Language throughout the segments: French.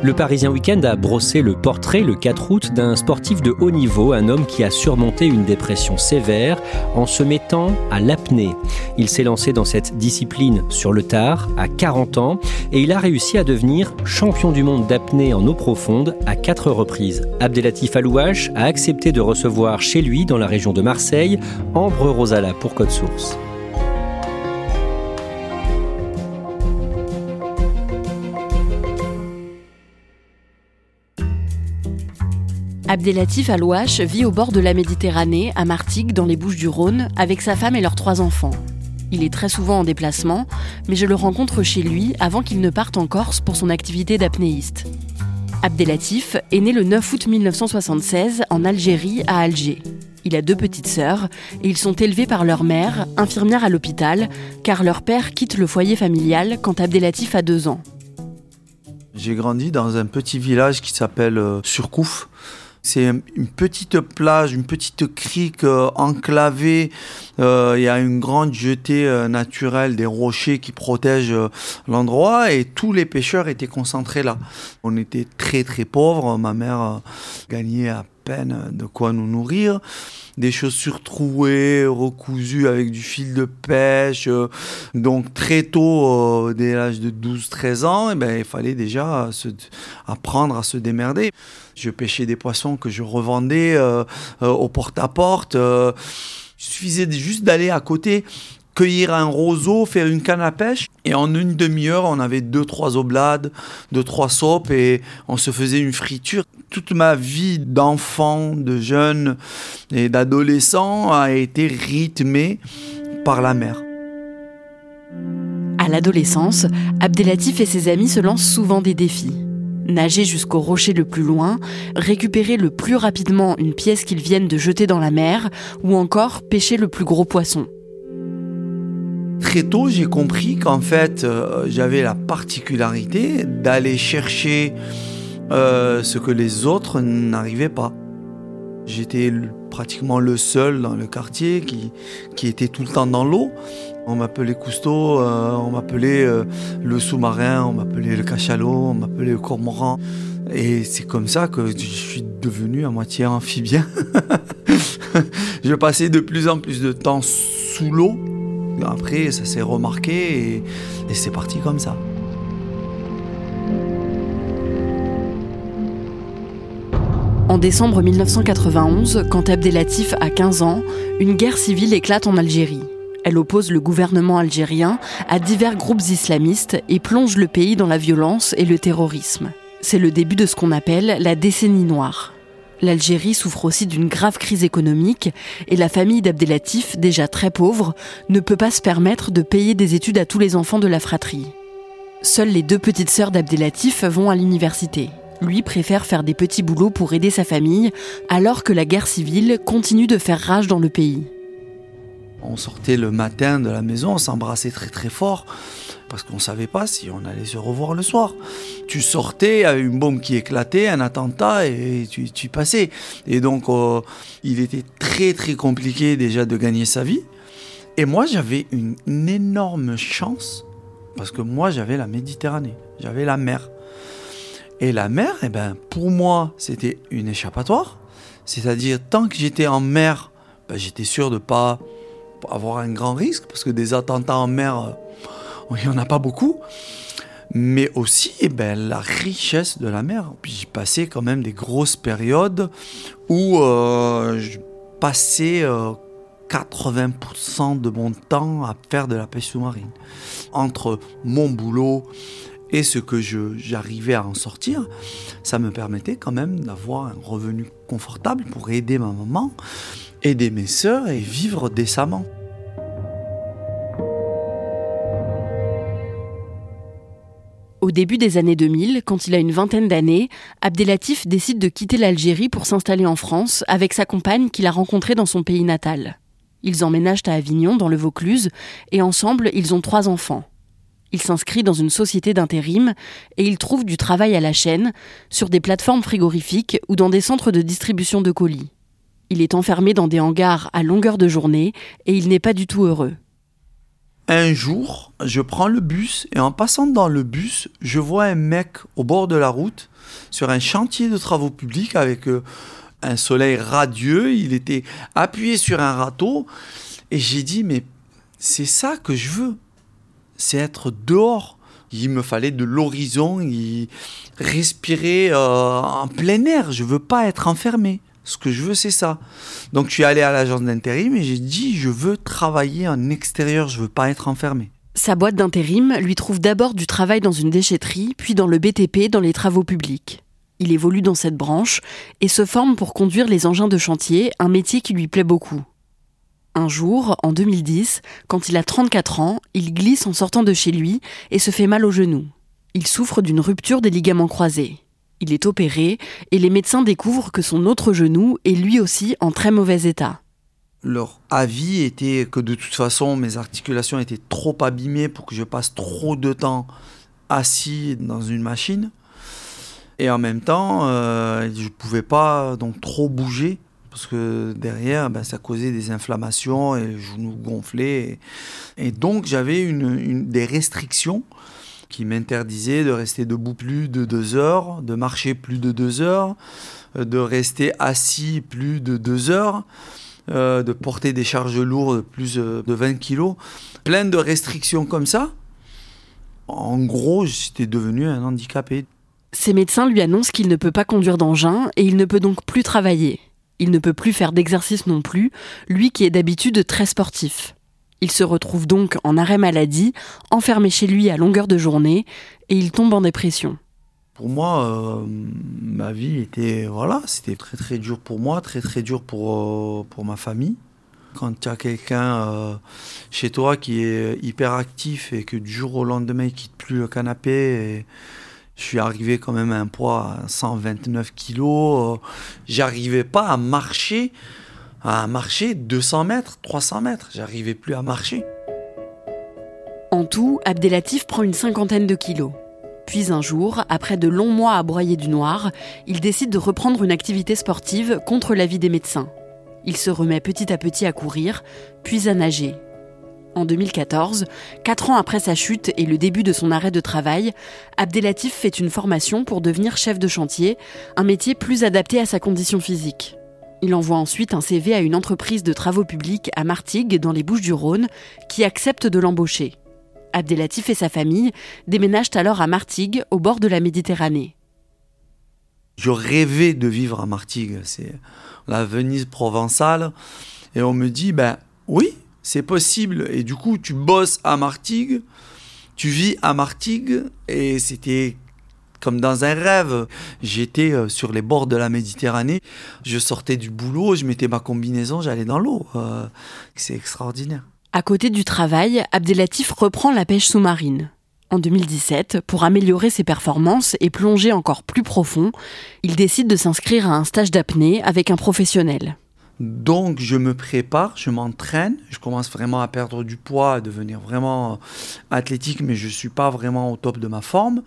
Le Parisien Week-end a brossé le portrait le 4 août d'un sportif de haut niveau, un homme qui a surmonté une dépression sévère en se mettant à l'apnée. Il s'est lancé dans cette discipline sur le tard, à 40 ans, et il a réussi à devenir champion du monde d'apnée en eau profonde à quatre reprises. Abdelatif Alouache a accepté de recevoir chez lui, dans la région de Marseille, Ambre Rosala pour Code Source. Abdelatif Alouache vit au bord de la Méditerranée, à Martigues, dans les Bouches-du-Rhône, avec sa femme et leurs trois enfants. Il est très souvent en déplacement, mais je le rencontre chez lui avant qu'il ne parte en Corse pour son activité d'apnéiste. Abdelatif est né le 9 août 1976 en Algérie, à Alger. Il a deux petites sœurs et ils sont élevés par leur mère, infirmière à l'hôpital, car leur père quitte le foyer familial quand Abdelatif a deux ans. J'ai grandi dans un petit village qui s'appelle euh, Surcouf. C'est une petite plage, une petite crique euh, enclavée. Euh, il y a une grande jetée euh, naturelle des rochers qui protègent l'endroit et tous les pêcheurs étaient concentrés là. On était très très pauvres. Ma mère gagnait à peine de quoi nous nourrir. Des chaussures trouées, recousues avec du fil de pêche. Donc très tôt, dès l'âge de 12-13 ans, eh ben, il fallait déjà apprendre à se démerder. Je pêchais des poissons que je revendais euh, euh, au porte-à-porte. Euh, il suffisait juste d'aller à côté cueillir un roseau, faire une canne à pêche. Et en une demi-heure, on avait deux, trois oblades, deux, trois sopes et on se faisait une friture. Toute ma vie d'enfant, de jeune et d'adolescent a été rythmée par la mer. À l'adolescence, Abdelatif et ses amis se lancent souvent des défis nager jusqu'au rocher le plus loin, récupérer le plus rapidement une pièce qu'ils viennent de jeter dans la mer, ou encore pêcher le plus gros poisson. Très tôt, j'ai compris qu'en fait, euh, j'avais la particularité d'aller chercher euh, ce que les autres n'arrivaient pas. J'étais pratiquement le seul dans le quartier qui, qui était tout le temps dans l'eau. On m'appelait Cousteau, euh, on m'appelait euh, le sous-marin, on m'appelait le cachalot, on m'appelait le cormoran. Et c'est comme ça que je suis devenu à moitié amphibien. je passais de plus en plus de temps sous l'eau. Après, ça s'est remarqué et, et c'est parti comme ça. En décembre 1991, quand Abdelatif a 15 ans, une guerre civile éclate en Algérie. Elle oppose le gouvernement algérien à divers groupes islamistes et plonge le pays dans la violence et le terrorisme. C'est le début de ce qu'on appelle la décennie noire. L'Algérie souffre aussi d'une grave crise économique et la famille d'Abdelatif, déjà très pauvre, ne peut pas se permettre de payer des études à tous les enfants de la fratrie. Seules les deux petites sœurs d'Abdelatif vont à l'université. Lui préfère faire des petits boulots pour aider sa famille, alors que la guerre civile continue de faire rage dans le pays. On sortait le matin de la maison, on s'embrassait très très fort parce qu'on ne savait pas si on allait se revoir le soir. Tu sortais, avait une bombe qui éclatait, un attentat et tu, tu passais. Et donc euh, il était très très compliqué déjà de gagner sa vie. Et moi j'avais une énorme chance parce que moi j'avais la Méditerranée, j'avais la mer. Et la mer, eh ben, pour moi, c'était une échappatoire. C'est-à-dire, tant que j'étais en mer, ben, j'étais sûr de ne pas avoir un grand risque, parce que des attentats en mer, euh, il n'y en a pas beaucoup. Mais aussi, eh ben, la richesse de la mer. Puis j'y passais quand même des grosses périodes où euh, je passais 80% euh, de mon temps à faire de la pêche sous-marine. Entre mon boulot et ce que j'arrivais à en sortir, ça me permettait quand même d'avoir un revenu confortable pour aider ma maman, aider mes sœurs et vivre décemment. Au début des années 2000, quand il a une vingtaine d'années, Abdelatif décide de quitter l'Algérie pour s'installer en France avec sa compagne qu'il a rencontrée dans son pays natal. Ils emménagent à Avignon, dans le Vaucluse, et ensemble, ils ont trois enfants. Il s'inscrit dans une société d'intérim et il trouve du travail à la chaîne, sur des plateformes frigorifiques ou dans des centres de distribution de colis. Il est enfermé dans des hangars à longueur de journée et il n'est pas du tout heureux. Un jour, je prends le bus et en passant dans le bus, je vois un mec au bord de la route sur un chantier de travaux publics avec euh, un soleil radieux. Il était appuyé sur un râteau et j'ai dit mais c'est ça que je veux c'est être dehors. Il me fallait de l'horizon, respirer euh, en plein air. Je veux pas être enfermé. Ce que je veux, c'est ça. Donc, je suis allé à l'agence d'intérim et j'ai dit je veux travailler en extérieur. Je veux pas être enfermé. Sa boîte d'intérim lui trouve d'abord du travail dans une déchetterie, puis dans le BTP, dans les travaux publics. Il évolue dans cette branche et se forme pour conduire les engins de chantier, un métier qui lui plaît beaucoup. Un jour, en 2010, quand il a 34 ans, il glisse en sortant de chez lui et se fait mal au genou. Il souffre d'une rupture des ligaments croisés. Il est opéré et les médecins découvrent que son autre genou est lui aussi en très mauvais état. Leur avis était que de toute façon mes articulations étaient trop abîmées pour que je passe trop de temps assis dans une machine. Et en même temps, euh, je ne pouvais pas donc trop bouger parce que derrière, ben, ça causait des inflammations et les genoux gonflaient. Et, donc, j'avais une, des restrictions qui m'interdisaient de rester debout plus de deux heures, de marcher plus de deux heures, euh, de rester assis plus de deux heures, euh, de porter des charges lourdes de plus euh, de 20 kilos. Plein de restrictions comme ça. En gros, j'étais devenu un handicapé. Ses médecins lui annoncent qu'il ne peut pas conduire d'engin et il ne peut donc plus travailler. Il ne peut plus faire d'exercice non plus, lui qui est d'habitude très sportif. Il se retrouve donc en arrêt maladie, enfermé chez lui à longueur de journée, et il tombe en dépression. Pour moi, euh, ma vie était voilà, c'était très très dur pour moi, très très dur pour euh, pour ma famille. Quand tu as quelqu'un euh, chez toi qui est hyper actif et que du jour au lendemain il quitte plus le canapé et, je suis arrivé quand même à un poids à 129 kilos. Euh, j'arrivais pas à marcher, à marcher 200 mètres, 300 mètres. J'arrivais plus à marcher. En tout, Abdelatif prend une cinquantaine de kilos. Puis un jour, après de longs mois à broyer du noir, il décide de reprendre une activité sportive contre l'avis des médecins. Il se remet petit à petit à courir, puis à nager. En 2014, quatre ans après sa chute et le début de son arrêt de travail, Abdelatif fait une formation pour devenir chef de chantier, un métier plus adapté à sa condition physique. Il envoie ensuite un CV à une entreprise de travaux publics à Martigues, dans les Bouches-du-Rhône, qui accepte de l'embaucher. Abdelatif et sa famille déménagent alors à Martigues, au bord de la Méditerranée. Je rêvais de vivre à Martigues, c'est la Venise provençale, et on me dit, ben oui, c'est possible. Et du coup, tu bosses à Martigues, tu vis à Martigues, et c'était comme dans un rêve. J'étais euh, sur les bords de la Méditerranée, je sortais du boulot, je mettais ma combinaison, j'allais dans l'eau. Euh, c'est extraordinaire. À côté du travail, Abdelatif reprend la pêche sous-marine. En 2017, pour améliorer ses performances et plonger encore plus profond, il décide de s'inscrire à un stage d'apnée avec un professionnel. Donc je me prépare, je m'entraîne, je commence vraiment à perdre du poids, à devenir vraiment athlétique, mais je ne suis pas vraiment au top de ma forme.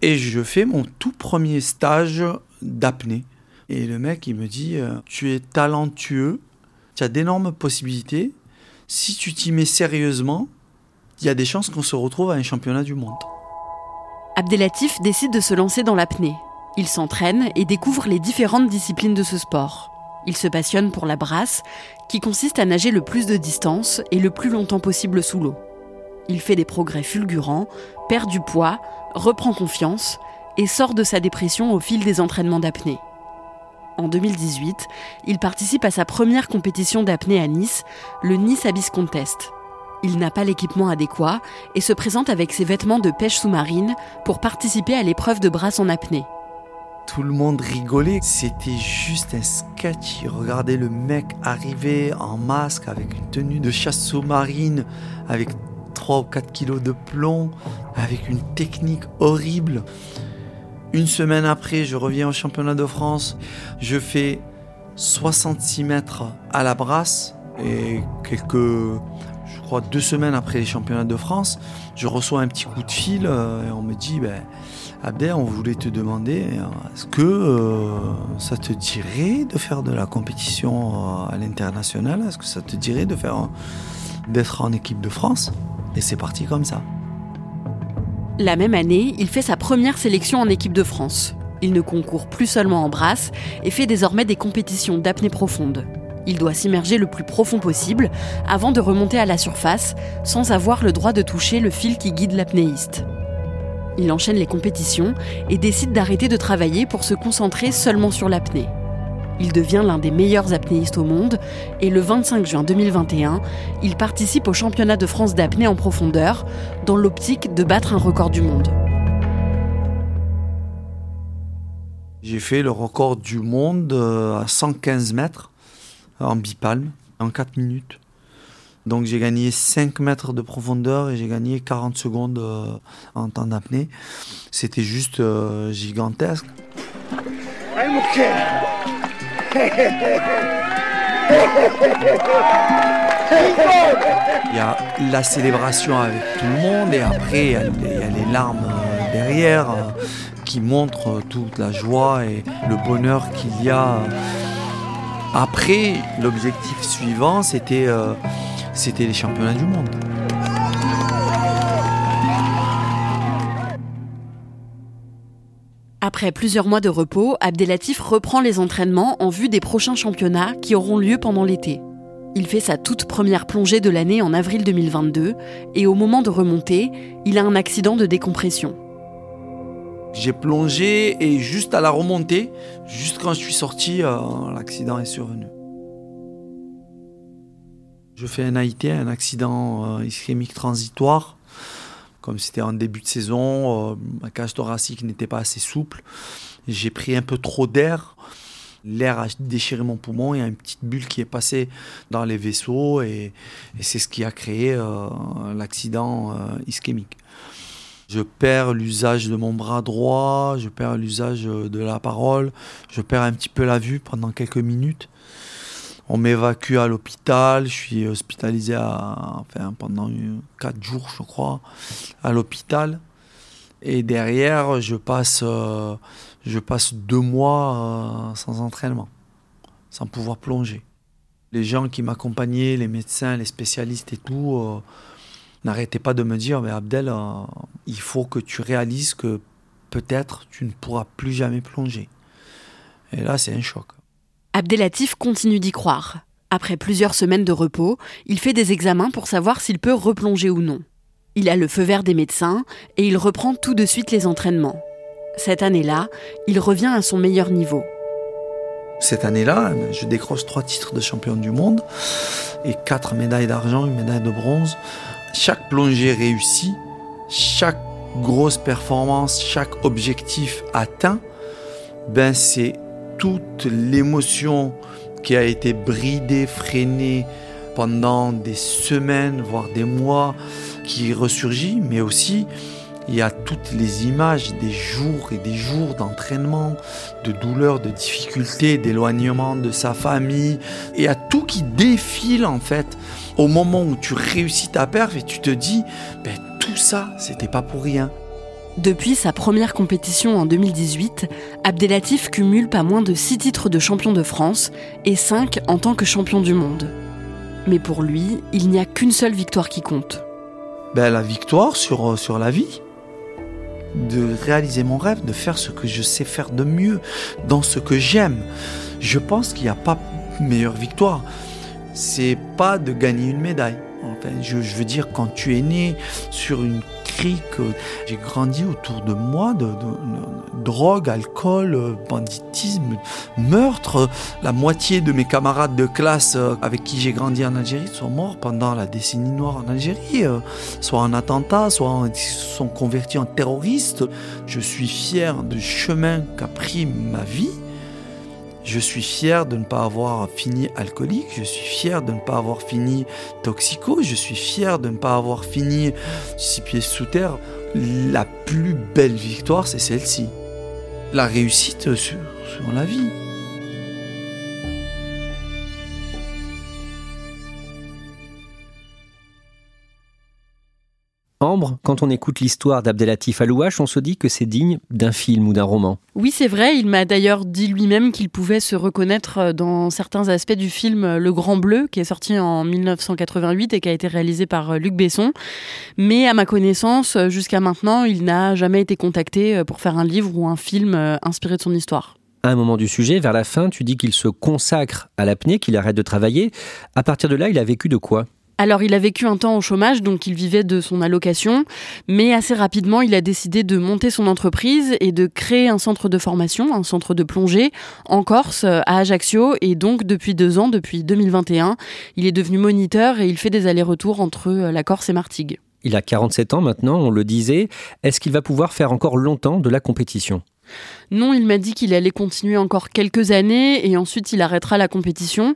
Et je fais mon tout premier stage d'apnée. Et le mec, il me dit, euh, tu es talentueux, tu as d'énormes possibilités. Si tu t'y mets sérieusement, il y a des chances qu'on se retrouve à un championnat du monde. Abdelatif décide de se lancer dans l'apnée. Il s'entraîne et découvre les différentes disciplines de ce sport. Il se passionne pour la brasse, qui consiste à nager le plus de distance et le plus longtemps possible sous l'eau. Il fait des progrès fulgurants, perd du poids, reprend confiance et sort de sa dépression au fil des entraînements d'apnée. En 2018, il participe à sa première compétition d'apnée à Nice, le Nice Abyss Contest. Il n'a pas l'équipement adéquat et se présente avec ses vêtements de pêche sous-marine pour participer à l'épreuve de brasse en apnée. Tout le monde rigolait, c'était juste un sketch. Regardez le mec arriver en masque avec une tenue de chasse sous-marine, avec 3 ou 4 kilos de plomb, avec une technique horrible. Une semaine après, je reviens au championnat de France. Je fais 66 mètres à la brasse et quelques, je crois, deux semaines après les championnats de France, je reçois un petit coup de fil euh, et on me dit, ben, Abdel, on voulait te demander, euh, est-ce que euh, ça te dirait de faire de la compétition à l'international? Est-ce que ça te dirait de faire d'être en équipe de France? Et c'est parti comme ça. La même année, il fait sa première sélection en équipe de France. Il ne concourt plus seulement en brasse et fait désormais des compétitions d'apnée profonde. Il doit s'immerger le plus profond possible avant de remonter à la surface sans avoir le droit de toucher le fil qui guide l'apnéiste. Il enchaîne les compétitions et décide d'arrêter de travailler pour se concentrer seulement sur l'apnée. Il devient l'un des meilleurs apnéistes au monde et le 25 juin 2021, il participe au championnat de France d'apnée en profondeur dans l'optique de battre un record du monde. J'ai fait le record du monde euh, à 115 mètres en bipalme en 4 minutes. Donc j'ai gagné 5 mètres de profondeur et j'ai gagné 40 secondes euh, en temps d'apnée. C'était juste euh, gigantesque. Il y a la célébration avec tout le monde et après il y a, les larmes euh, derrière qui montrent toute la joie et le bonheur qu'il y a. Après, l'objectif suivant, c'était c'était les championnats du monde. Après plusieurs mois de repos, Abdelatif reprend les entraînements en vue des prochains championnats qui auront lieu pendant l'été. Il fait sa toute première plongée de l'année en avril 2022 et au moment de remonter, il a un accident de décompression. J'ai plongé et juste à la remontée, juste quand je suis sorti, euh, l'accident est survenu. Je fais un AIT, un accident euh, ischémique transitoire comme c'était en début de saison, euh, ma cage thoracique n'était pas assez souple. J'ai pris un peu trop d'air. L'air a déchiré mon poumon. Il y a une petite bulle qui est passée dans les vaisseaux et, c'est ce qui a créé euh, l'accident ischémique. Je perds l'usage de mon bras droit, je perds l'usage de la parole, je perds un petit peu la vue pendant quelques minutes. On m'évacue à l'hôpital, je suis hospitalisé pendant quatre jours, je crois, à l'hôpital. Et derrière, je passe, euh, deux mois euh, sans entraînement, sans pouvoir plonger. Les gens qui m'accompagnaient, les médecins, les spécialistes et tout, euh, n'arrêtaient pas de me dire, mais Abdel, il faut que tu réalises que peut-être tu ne pourras plus jamais plonger. Et là, c'est un choc. Abdelatif continue d'y croire. Après plusieurs semaines de repos, il fait des examens pour savoir s'il peut replonger ou non. Il a le feu vert des médecins et il reprend tout de suite les entraînements. Cette année-là, il revient à son meilleur niveau. Cette année-là, je décroche trois titres de champion du monde et quatre médailles d'argent, une médaille de bronze. Chaque plongée réussie, chaque grosse performance, chaque objectif atteint, ben c'est toute l'émotion qui a été bridée, freinée pendant des semaines, voire des mois, qui ressurgit, mais aussi il y a toutes les images des jours et des jours d'entraînement, de douleurs, de difficultés, d'éloignement de sa famille. Et a tout qui défile en fait au moment où tu réussis ta perf et tu te dis, ben, tout ça, c'était pas pour rien. Depuis sa première compétition en 2018, Abdelatif cumule pas moins de 6 titres de champion de France et 5 en tant que champion du monde. Mais pour lui, il n'y a qu'une seule victoire qui compte. Ben, la victoire sur, euh, sur la vie. de réaliser mon rêve, de faire ce que je sais faire de mieux, dans ce que j'aime. Je pense qu'il n'y a pas meilleure victoire. C'est pas de gagner une médaille. Enfin, je, je veux dire, quand tu es né sur une J'ai grandi autour de moi de, drogue, alcool, banditisme, meurtre. La moitié de mes camarades de classe euh, avec qui j'ai grandi en Algérie sont morts pendant la décennie noire en Algérie, euh, soit en attentat, soit sont convertis en terroristes. Je suis fier du chemin qu'a pris ma vie. Je suis fier de ne pas avoir fini alcoolique, je suis fier de ne pas avoir fini toxico, je suis fier de ne pas avoir fini six pieds sous terre. La plus belle victoire, c'est celle-ci. La réussite sur, sur la vie. Ambre, quand on écoute l'histoire d'Abdelatif Alouache, on se dit que c'est digne d'un film ou d'un roman. Oui, c'est vrai. Il m'a d'ailleurs dit lui-même qu'il pouvait se reconnaître euh, dans certains aspects du film euh, Le Grand Bleu, qui est sorti en 1988 et qui a été réalisé par euh, Luc Besson. Mais à ma connaissance, jusqu'à maintenant, il n'a jamais été contacté pour faire un livre ou un film inspiré de son histoire à un moment du sujet, vers la fin, tu dis qu'il se consacre à l'apnée, qu'il arrête de travailler. À partir de là, il a vécu de quoi? Alors il a vécu un temps au chômage, donc il vivait de son allocation, mais assez rapidement il a décidé de monter son entreprise et de créer un centre de formation, un centre de plongée en Corse, à Ajaccio, et donc depuis deux ans, depuis 2021, il est devenu moniteur et il fait des allers-retours entre euh, la Corse et Martigues. Il a 47 ans maintenant, on le disait. Est-ce qu'il va pouvoir faire encore longtemps de la compétition? Non, il m'a dit qu'il allait continuer encore quelques années et ensuite il arrêtera la compétition.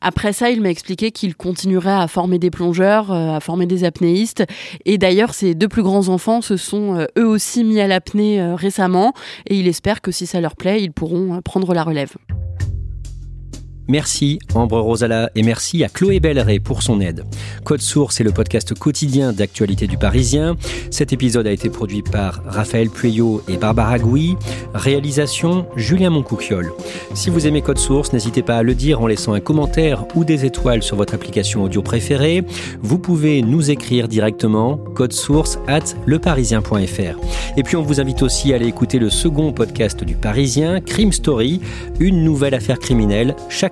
Après ça, il m'a expliqué qu'il continuerait à former des plongeurs, euh, à former des apnéistes. Et d'ailleurs, ses deux plus grands enfants se sont euh, eux aussi mis à l'apnée euh, récemment et il espère que si ça leur plaît, ils pourront prendre la relève. Merci Ambre Rosala et merci à Chloé Belleret pour son aide. Code Source est le podcast quotidien d'actualité du Parisien. Cet épisode a été produit par Raphaël Pueyo et Barbara Gouy. Réalisation Julien Moncouquiole. Si vous aimez Code Source, n'hésitez pas à le dire en laissant un commentaire ou des étoiles sur votre application audio préférée. Vous pouvez nous écrire directement code source at leparisien.fr. Et puis on vous invite aussi à aller écouter le second podcast du Parisien, Crime Story, une nouvelle affaire criminelle chaque